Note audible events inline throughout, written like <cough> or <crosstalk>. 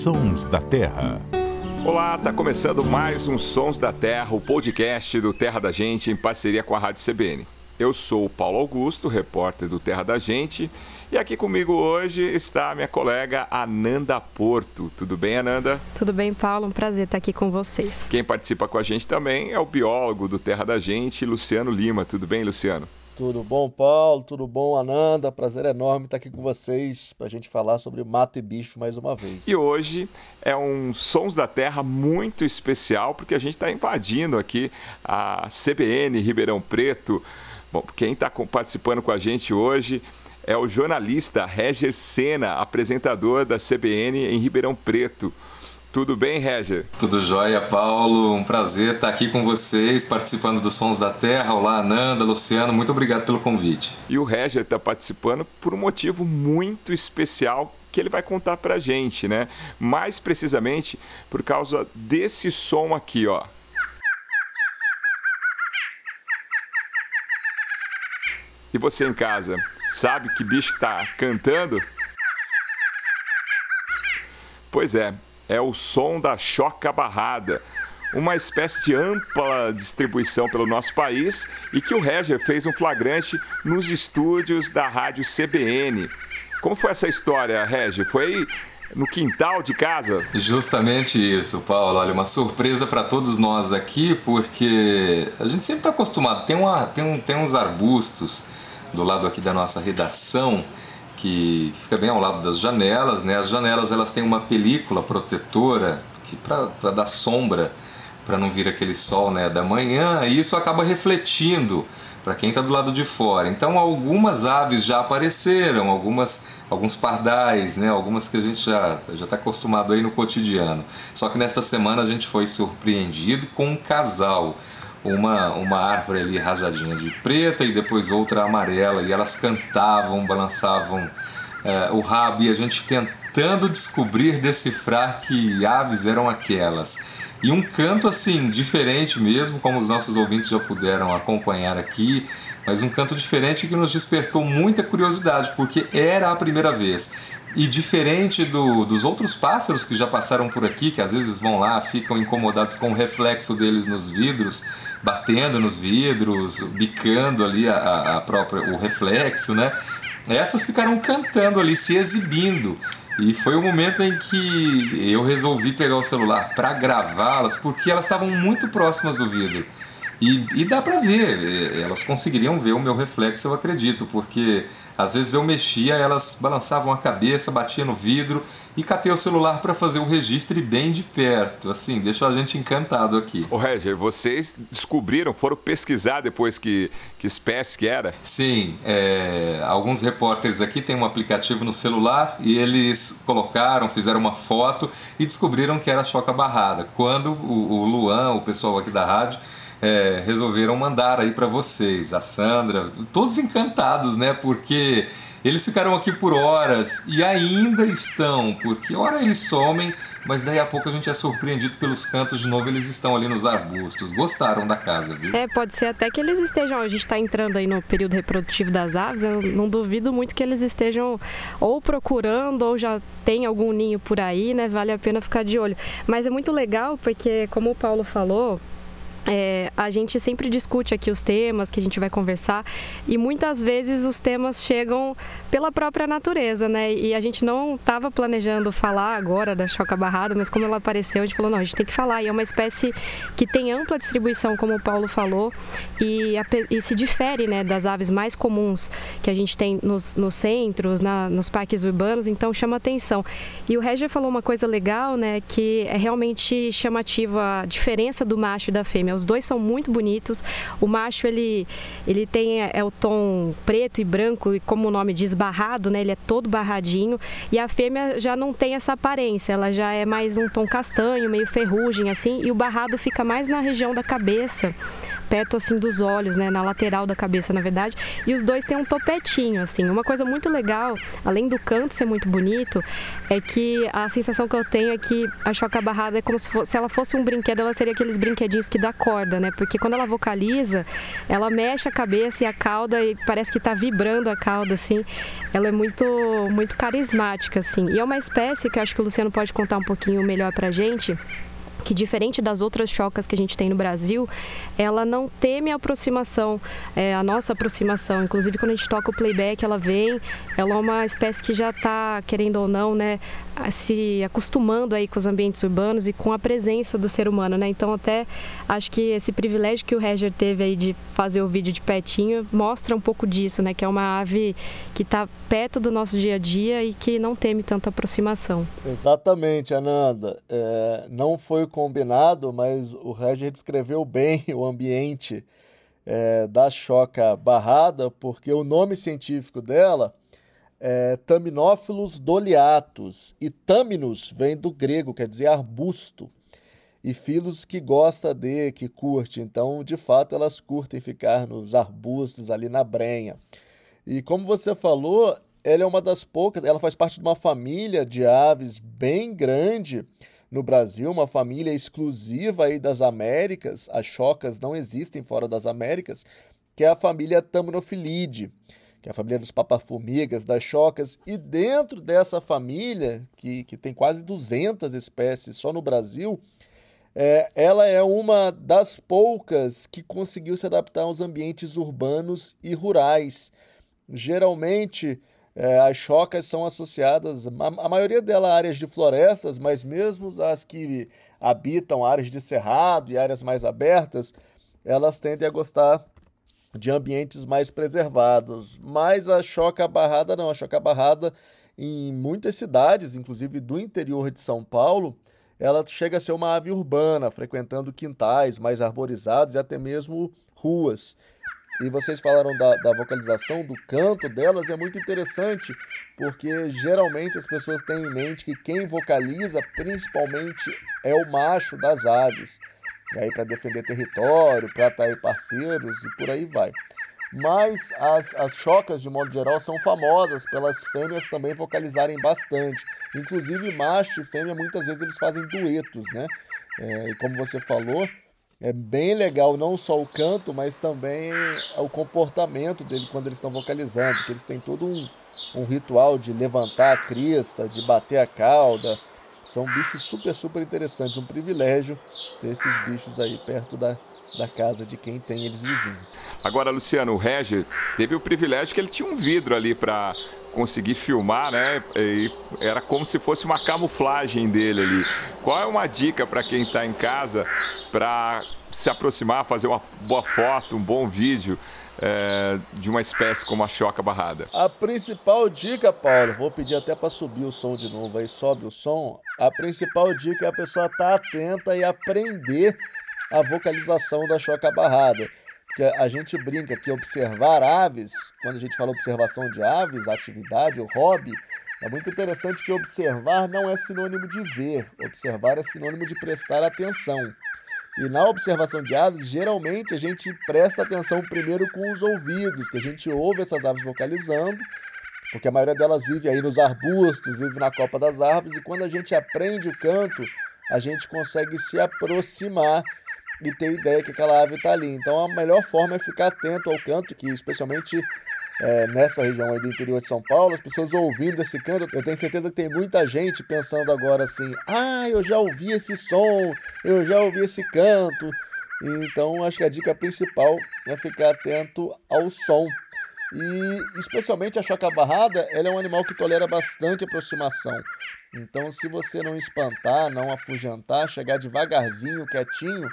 Sons da Terra. Olá, tá começando mais um Sons da Terra, o podcast do Terra da Gente em parceria com a Rádio CBN. Eu sou o Paulo Augusto, repórter do Terra da Gente, e aqui comigo hoje está a minha colega Ananda Porto. Tudo bem, Ananda? Tudo bem, Paulo. Um prazer estar aqui com vocês. Quem participa com a gente também é o biólogo do Terra da Gente, Luciano Lima. Tudo bem, Luciano? Tudo bom, Paulo? Tudo bom, Ananda? Prazer enorme estar aqui com vocês para a gente falar sobre mato e bicho mais uma vez. E hoje é um Sons da Terra muito especial, porque a gente está invadindo aqui a CBN Ribeirão Preto. Bom, quem está participando com a gente hoje é o jornalista Reger Sena, apresentador da CBN em Ribeirão Preto. Tudo bem, Reger? Tudo jóia, Paulo. Um prazer estar aqui com vocês, participando dos Sons da Terra. Olá, Ananda, Luciano, muito obrigado pelo convite. E o Reger está participando por um motivo muito especial que ele vai contar para a gente, né? Mais precisamente por causa desse som aqui, ó. E você em casa, sabe que bicho está cantando? Pois é, é o som da choca barrada, uma espécie de ampla distribuição pelo nosso país e que o Reger fez um flagrante nos estúdios da rádio CBN. Como foi essa história, Reger? Foi no quintal de casa? Justamente isso, Paulo. Olha, uma surpresa para todos nós aqui, porque a gente sempre está acostumado. Tem, uma, tem, um, tem uns arbustos do lado aqui da nossa redação que fica bem ao lado das janelas, né? As janelas elas têm uma película protetora que para dar sombra, para não vir aquele sol, né, da manhã, e isso acaba refletindo para quem está do lado de fora. Então algumas aves já apareceram, algumas alguns pardais, né, algumas que a gente já já está acostumado aí no cotidiano. Só que nesta semana a gente foi surpreendido com um casal uma, uma árvore ali rajadinha de preta e depois outra amarela, e elas cantavam, balançavam é, o rabo, e a gente tentando descobrir, decifrar que aves eram aquelas. E um canto assim, diferente mesmo, como os nossos ouvintes já puderam acompanhar aqui, mas um canto diferente que nos despertou muita curiosidade, porque era a primeira vez. E diferente do, dos outros pássaros que já passaram por aqui, que às vezes vão lá, ficam incomodados com o reflexo deles nos vidros, batendo nos vidros, bicando ali a, a própria, o reflexo, né? Essas ficaram cantando ali, se exibindo. E foi o momento em que eu resolvi pegar o celular para gravá-las, porque elas estavam muito próximas do vidro. E, e dá para ver, elas conseguiriam ver o meu reflexo, eu acredito, porque às vezes eu mexia, elas balançavam a cabeça, batia no vidro e catei o celular para fazer o registro bem de perto. Assim, deixou a gente encantado aqui. O Reger, vocês descobriram, foram pesquisar depois que, que espécie que era? Sim, é, alguns repórteres aqui têm um aplicativo no celular e eles colocaram, fizeram uma foto e descobriram que era choca barrada. Quando o, o Luan, o pessoal aqui da rádio, é, resolveram mandar aí para vocês, a Sandra, todos encantados, né? Porque eles ficaram aqui por horas e ainda estão, porque hora eles somem, mas daí a pouco a gente é surpreendido pelos cantos de novo, eles estão ali nos arbustos. Gostaram da casa, viu? É, pode ser até que eles estejam, a gente está entrando aí no período reprodutivo das aves, eu não duvido muito que eles estejam ou procurando ou já tem algum ninho por aí, né? Vale a pena ficar de olho. Mas é muito legal porque, como o Paulo falou, é, a gente sempre discute aqui os temas que a gente vai conversar e muitas vezes os temas chegam pela própria natureza, né? E a gente não estava planejando falar agora da choca barrada, mas como ela apareceu, a gente falou, não, a gente tem que falar. E é uma espécie que tem ampla distribuição, como o Paulo falou, e, e se difere né, das aves mais comuns que a gente tem nos, nos centros, na, nos parques urbanos, então chama atenção. E o Reger falou uma coisa legal, né, que é realmente chamativa a diferença do macho e da fêmea. Os dois são muito bonitos. O macho ele, ele tem é, é o tom preto e branco e como o nome diz barrado, né? Ele é todo barradinho. E a fêmea já não tem essa aparência. Ela já é mais um tom castanho, meio ferrugem assim. E o barrado fica mais na região da cabeça perto assim dos olhos, né, na lateral da cabeça, na verdade. E os dois têm um topetinho, assim. Uma coisa muito legal, além do canto ser muito bonito, é que a sensação que eu tenho é que a choca barrada é como se, fosse, se ela fosse um brinquedo, ela seria aqueles brinquedinhos que dá corda, né? Porque quando ela vocaliza, ela mexe a cabeça e a cauda e parece que está vibrando a cauda, assim. Ela é muito, muito carismática, assim. E é uma espécie que eu acho que o Luciano pode contar um pouquinho melhor pra gente que diferente das outras chocas que a gente tem no Brasil, ela não teme a aproximação, é, a nossa aproximação. Inclusive, quando a gente toca o playback, ela vem, ela é uma espécie que já está, querendo ou não, né, se acostumando aí com os ambientes urbanos e com a presença do ser humano, né? Então, até acho que esse privilégio que o Reger teve aí de fazer o vídeo de pertinho mostra um pouco disso, né? Que é uma ave que está perto do nosso dia a dia e que não teme tanta aproximação. Exatamente, Ananda. É, não foi combinado, mas o Reger descreveu bem <laughs> o ambiente é, da choca barrada, porque o nome científico dela é Taminófilos. E Taminus vem do grego, quer dizer arbusto. E filos que gosta de, que curte. Então, de fato, elas curtem ficar nos arbustos ali na brenha. E como você falou, ela é uma das poucas, ela faz parte de uma família de aves bem grande no Brasil, uma família exclusiva aí das Américas, as chocas não existem fora das Américas, que é a família Tamnophilidae, que é a família dos papaformigas, das chocas, e dentro dessa família, que, que tem quase 200 espécies só no Brasil, é, ela é uma das poucas que conseguiu se adaptar aos ambientes urbanos e rurais. Geralmente, é, as chocas são associadas, a, maioria delas, a áreas de florestas, mas mesmo as que habitam áreas de cerrado e áreas mais abertas, elas tendem a gostar de ambientes mais preservados. Mas a choca barrada não, a choca barrada em muitas cidades, inclusive do interior de São Paulo, ela chega a ser uma ave urbana, frequentando quintais mais arborizados e até mesmo ruas. E vocês falaram da, da vocalização, do canto delas, é muito interessante, porque geralmente as pessoas têm em mente que quem vocaliza principalmente é o macho das aves. Aí para defender território, para atrair parceiros e por aí vai. Mas as, as chocas, de modo geral, são famosas pelas fêmeas também vocalizarem bastante. Inclusive, macho e fêmea, muitas vezes eles fazem duetos, né? É, e como você falou, é bem legal não só o canto, mas também o comportamento dele quando eles estão vocalizando, que eles têm todo um, um ritual de levantar a crista, de bater a cauda. São bichos super, super interessantes. Um privilégio ter esses bichos aí perto da, da casa de quem tem eles vizinhos. Agora, Luciano, o Reger teve o privilégio que ele tinha um vidro ali para conseguir filmar, né? E era como se fosse uma camuflagem dele ali. Qual é uma dica para quem está em casa para se aproximar, fazer uma boa foto, um bom vídeo é, de uma espécie como a choca barrada? A principal dica, Paulo, vou pedir até para subir o som de novo aí, sobe o som. A principal dica é a pessoa estar tá atenta e aprender a vocalização da choca barrada. Porque a gente brinca que observar aves, quando a gente fala observação de aves, atividade, o hobby, é muito interessante que observar não é sinônimo de ver, observar é sinônimo de prestar atenção. E na observação de aves, geralmente a gente presta atenção primeiro com os ouvidos, que a gente ouve essas aves vocalizando, porque a maioria delas vive aí nos arbustos, vive na copa das árvores, e quando a gente aprende o canto, a gente consegue se aproximar e ter ideia que aquela ave está ali. Então a melhor forma é ficar atento ao canto, que especialmente é, nessa região aí do interior de São Paulo, as pessoas ouvindo esse canto, eu tenho certeza que tem muita gente pensando agora assim: ah, eu já ouvi esse som, eu já ouvi esse canto. Então, acho que a dica principal é ficar atento ao som. E, especialmente a choca barrada, ela é um animal que tolera bastante aproximação. Então, se você não espantar, não afugentar, chegar devagarzinho, quietinho,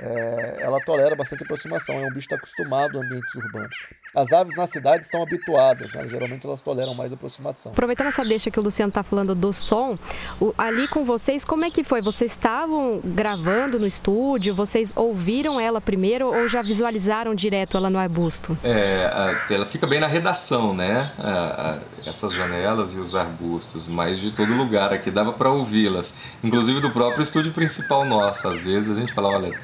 é, ela tolera bastante aproximação, é um bicho que está acostumado a ambientes urbanos. As aves na cidade estão habituadas, né? geralmente elas toleram mais aproximação. Aproveitando essa deixa que o Luciano está falando do som, o, ali com vocês, como é que foi? Vocês estavam gravando no estúdio, vocês ouviram ela primeiro ou já visualizaram direto ela no arbusto? É, ela fica bem na redação, né? essas janelas e os arbustos, mas de todo lugar aqui dava para ouvi-las, inclusive do próprio estúdio principal nosso. Às vezes a gente falava, olha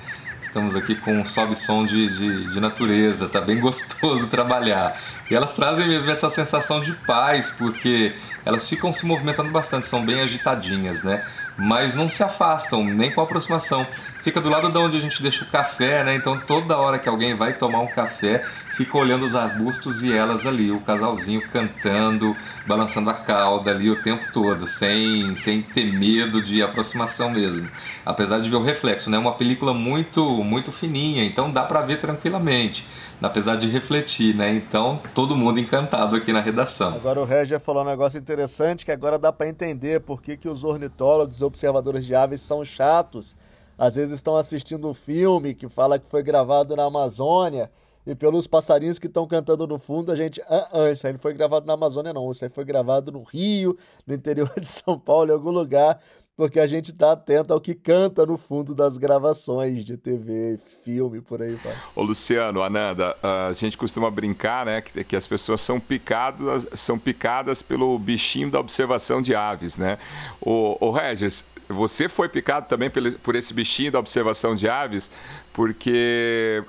Estamos aqui com um sobe-som de, de, de, natureza, tá bem <laughs> gostoso trabalhar. E elas trazem mesmo essa sensação de paz, porque elas ficam se movimentando bastante, são bem agitadinhas, né? Mas não se afastam, nem com aproximação. Fica do lado de onde a gente deixa o café, né? Então toda hora que alguém vai tomar um café, fica olhando os arbustos e elas ali, o casalzinho cantando, balançando a cauda ali o tempo todo, sem, sem ter medo de aproximação mesmo. Apesar de ver o reflexo, né? Uma película muito, muito fininha, então dá para ver tranquilamente apesar de refletir, né? Então, todo mundo encantado aqui na redação. Agora o Regis falou um negócio interessante que agora dá para entender por que, que os ornitólogos, observadores de aves são chatos. Às vezes estão assistindo um filme que fala que foi gravado na Amazônia e pelos passarinhos que estão cantando no fundo, a gente. Ah, ah, isso aí não foi gravado na Amazônia, não. Isso aí foi gravado no Rio, no interior <laughs> de São Paulo, em algum lugar porque a gente está atento ao que canta no fundo das gravações de TV, filme, por aí vai. Ô Luciano, Ananda, a gente costuma brincar, né, que, que as pessoas são picadas, são picadas pelo bichinho da observação de aves, né? O, o Regis, você foi picado também por esse bichinho da observação de aves, porque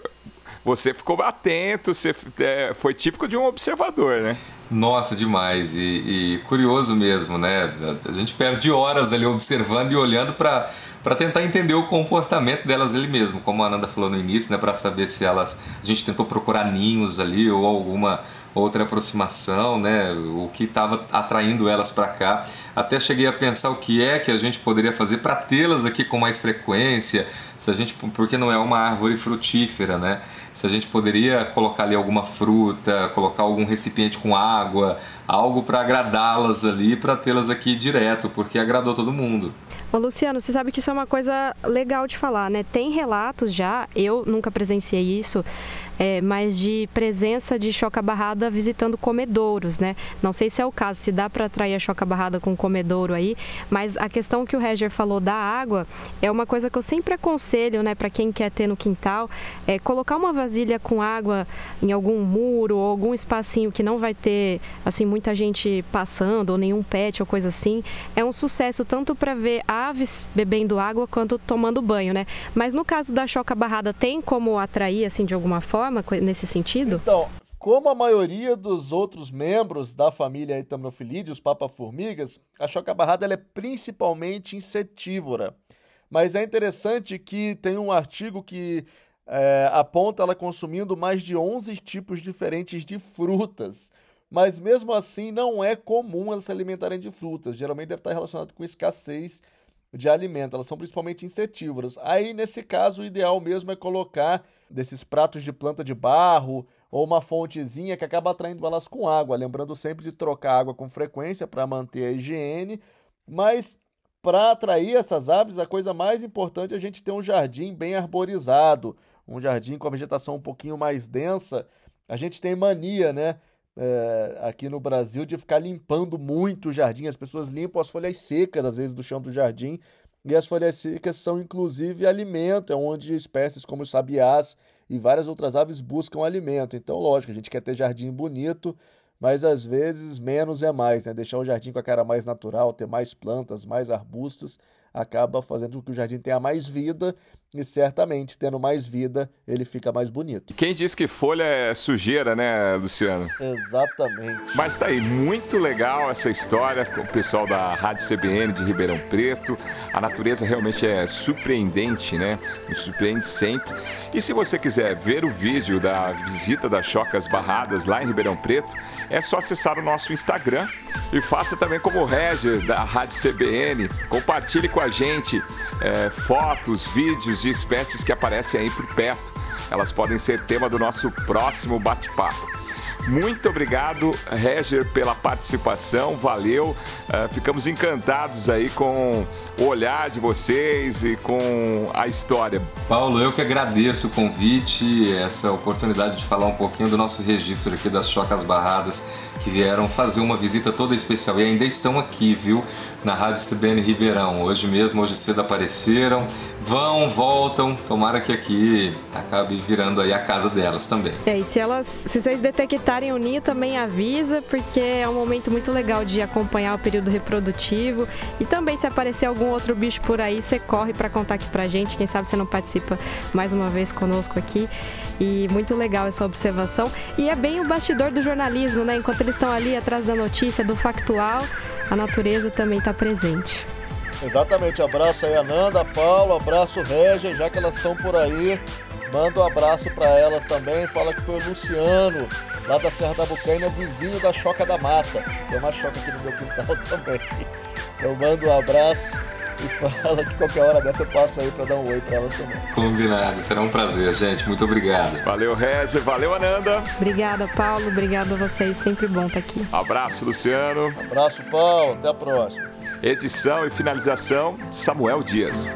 você ficou atento, você é, foi típico de um observador, né? Nossa, demais. E, e, curioso mesmo, né? A gente perde horas ali observando e olhando para para tentar entender o comportamento delas ali mesmo, como a Ananda falou no início, né, para saber se elas a gente tentou procurar ninhos ali ou alguma outra aproximação, né, o que estava atraindo elas para cá. Até cheguei a pensar o que é que a gente poderia fazer para tê-las aqui com mais frequência, se a gente porque não é uma árvore frutífera, né? se a gente poderia colocar ali alguma fruta, colocar algum recipiente com água, algo para agradá-las ali, para tê-las aqui direto, porque agradou todo mundo. Ô Luciano, você sabe que isso é uma coisa legal de falar, né? Tem relatos já, eu nunca presenciei isso, é, mas de presença de choca-barrada visitando comedouros, né? Não sei se é o caso, se dá para atrair a choca-barrada com comedouro aí, mas a questão que o Reger falou da água é uma coisa que eu sempre aconselho, né, para quem quer ter no quintal, é colocar uma vasilha com água em algum muro ou algum espacinho que não vai ter assim muita gente passando ou nenhum pet ou coisa assim. É um sucesso tanto para ver aves bebendo água quanto tomando banho, né? Mas no caso da choca-barrada tem como atrair assim de alguma forma? nesse sentido? Então, como a maioria dos outros membros da família Itamnofilide, os papa-formigas, a choca-barrada é principalmente insetívora. Mas é interessante que tem um artigo que é, aponta ela consumindo mais de 11 tipos diferentes de frutas. Mas mesmo assim, não é comum elas se alimentarem de frutas. Geralmente deve estar relacionado com escassez de alimento. Elas são principalmente insetívoras. Aí, nesse caso, o ideal mesmo é colocar desses pratos de planta de barro ou uma fontezinha que acaba atraindo elas com água. Lembrando sempre de trocar água com frequência para manter a higiene. Mas para atrair essas aves, a coisa mais importante é a gente ter um jardim bem arborizado, um jardim com a vegetação um pouquinho mais densa. A gente tem mania, né? É, aqui no Brasil de ficar limpando muito o jardim. As pessoas limpam as folhas secas, às vezes, do chão do jardim. E as folhas secas são, inclusive, alimento, é onde espécies como os sabiás e várias outras aves buscam alimento. Então, lógico, a gente quer ter jardim bonito, mas às vezes menos é mais, né? Deixar o jardim com a cara mais natural, ter mais plantas, mais arbustos, acaba fazendo com que o jardim tenha mais vida e certamente, tendo mais vida, ele fica mais bonito. Quem diz que folha é sujeira, né, Luciano? Exatamente. Mas tá aí, muito legal essa história com o pessoal da Rádio CBN de Ribeirão Preto. A natureza realmente é surpreendente, né? Nos surpreende sempre. E se você quiser ver o vídeo da visita das Chocas Barradas lá em Ribeirão Preto, é só acessar o nosso Instagram e faça também como o Regis da Rádio CBN. Compartilhe com a gente é, fotos, vídeos de espécies que aparecem aí por perto. Elas podem ser tema do nosso próximo bate-papo. Muito obrigado, Reger, pela participação, valeu. Uh, ficamos encantados aí com o olhar de vocês e com a história. Paulo, eu que agradeço o convite, essa oportunidade de falar um pouquinho do nosso registro aqui das Chocas Barradas, que vieram fazer uma visita toda especial e ainda estão aqui, viu? Na Rádio CBN Ribeirão. Hoje mesmo, hoje cedo apareceram. Vão, voltam. Tomara que aqui acabe virando aí a casa delas também. É, e se elas, se vocês detectarem o ninho também avisa, porque é um momento muito legal de acompanhar o período reprodutivo. E também se aparecer algum outro bicho por aí, você corre para contar aqui pra gente. Quem sabe você não participa mais uma vez conosco aqui. E muito legal essa observação. E é bem o bastidor do jornalismo, né? Enquanto eles estão ali atrás da notícia, do factual, a natureza também está presente. Exatamente, abraço aí Ananda, Paulo, abraço Régia, já que elas estão por aí, manda um abraço para elas também, fala que foi o Luciano, lá da Serra da Bucaina, vizinho da Choca da Mata, tem uma choca aqui no meu quintal <laughs> também. Eu mando um abraço <laughs> e fala que qualquer hora dessa eu passo aí para dar um oi para elas também. Combinado, será um prazer, gente. Muito obrigado. Valeu, Régia. Valeu, Ananda. Obrigada, Paulo. Obrigado a vocês. Sempre bom estar aqui. Abraço, Luciano. Abraço, Paulo. Até a próxima. Edição e finalização, Samuel Dias.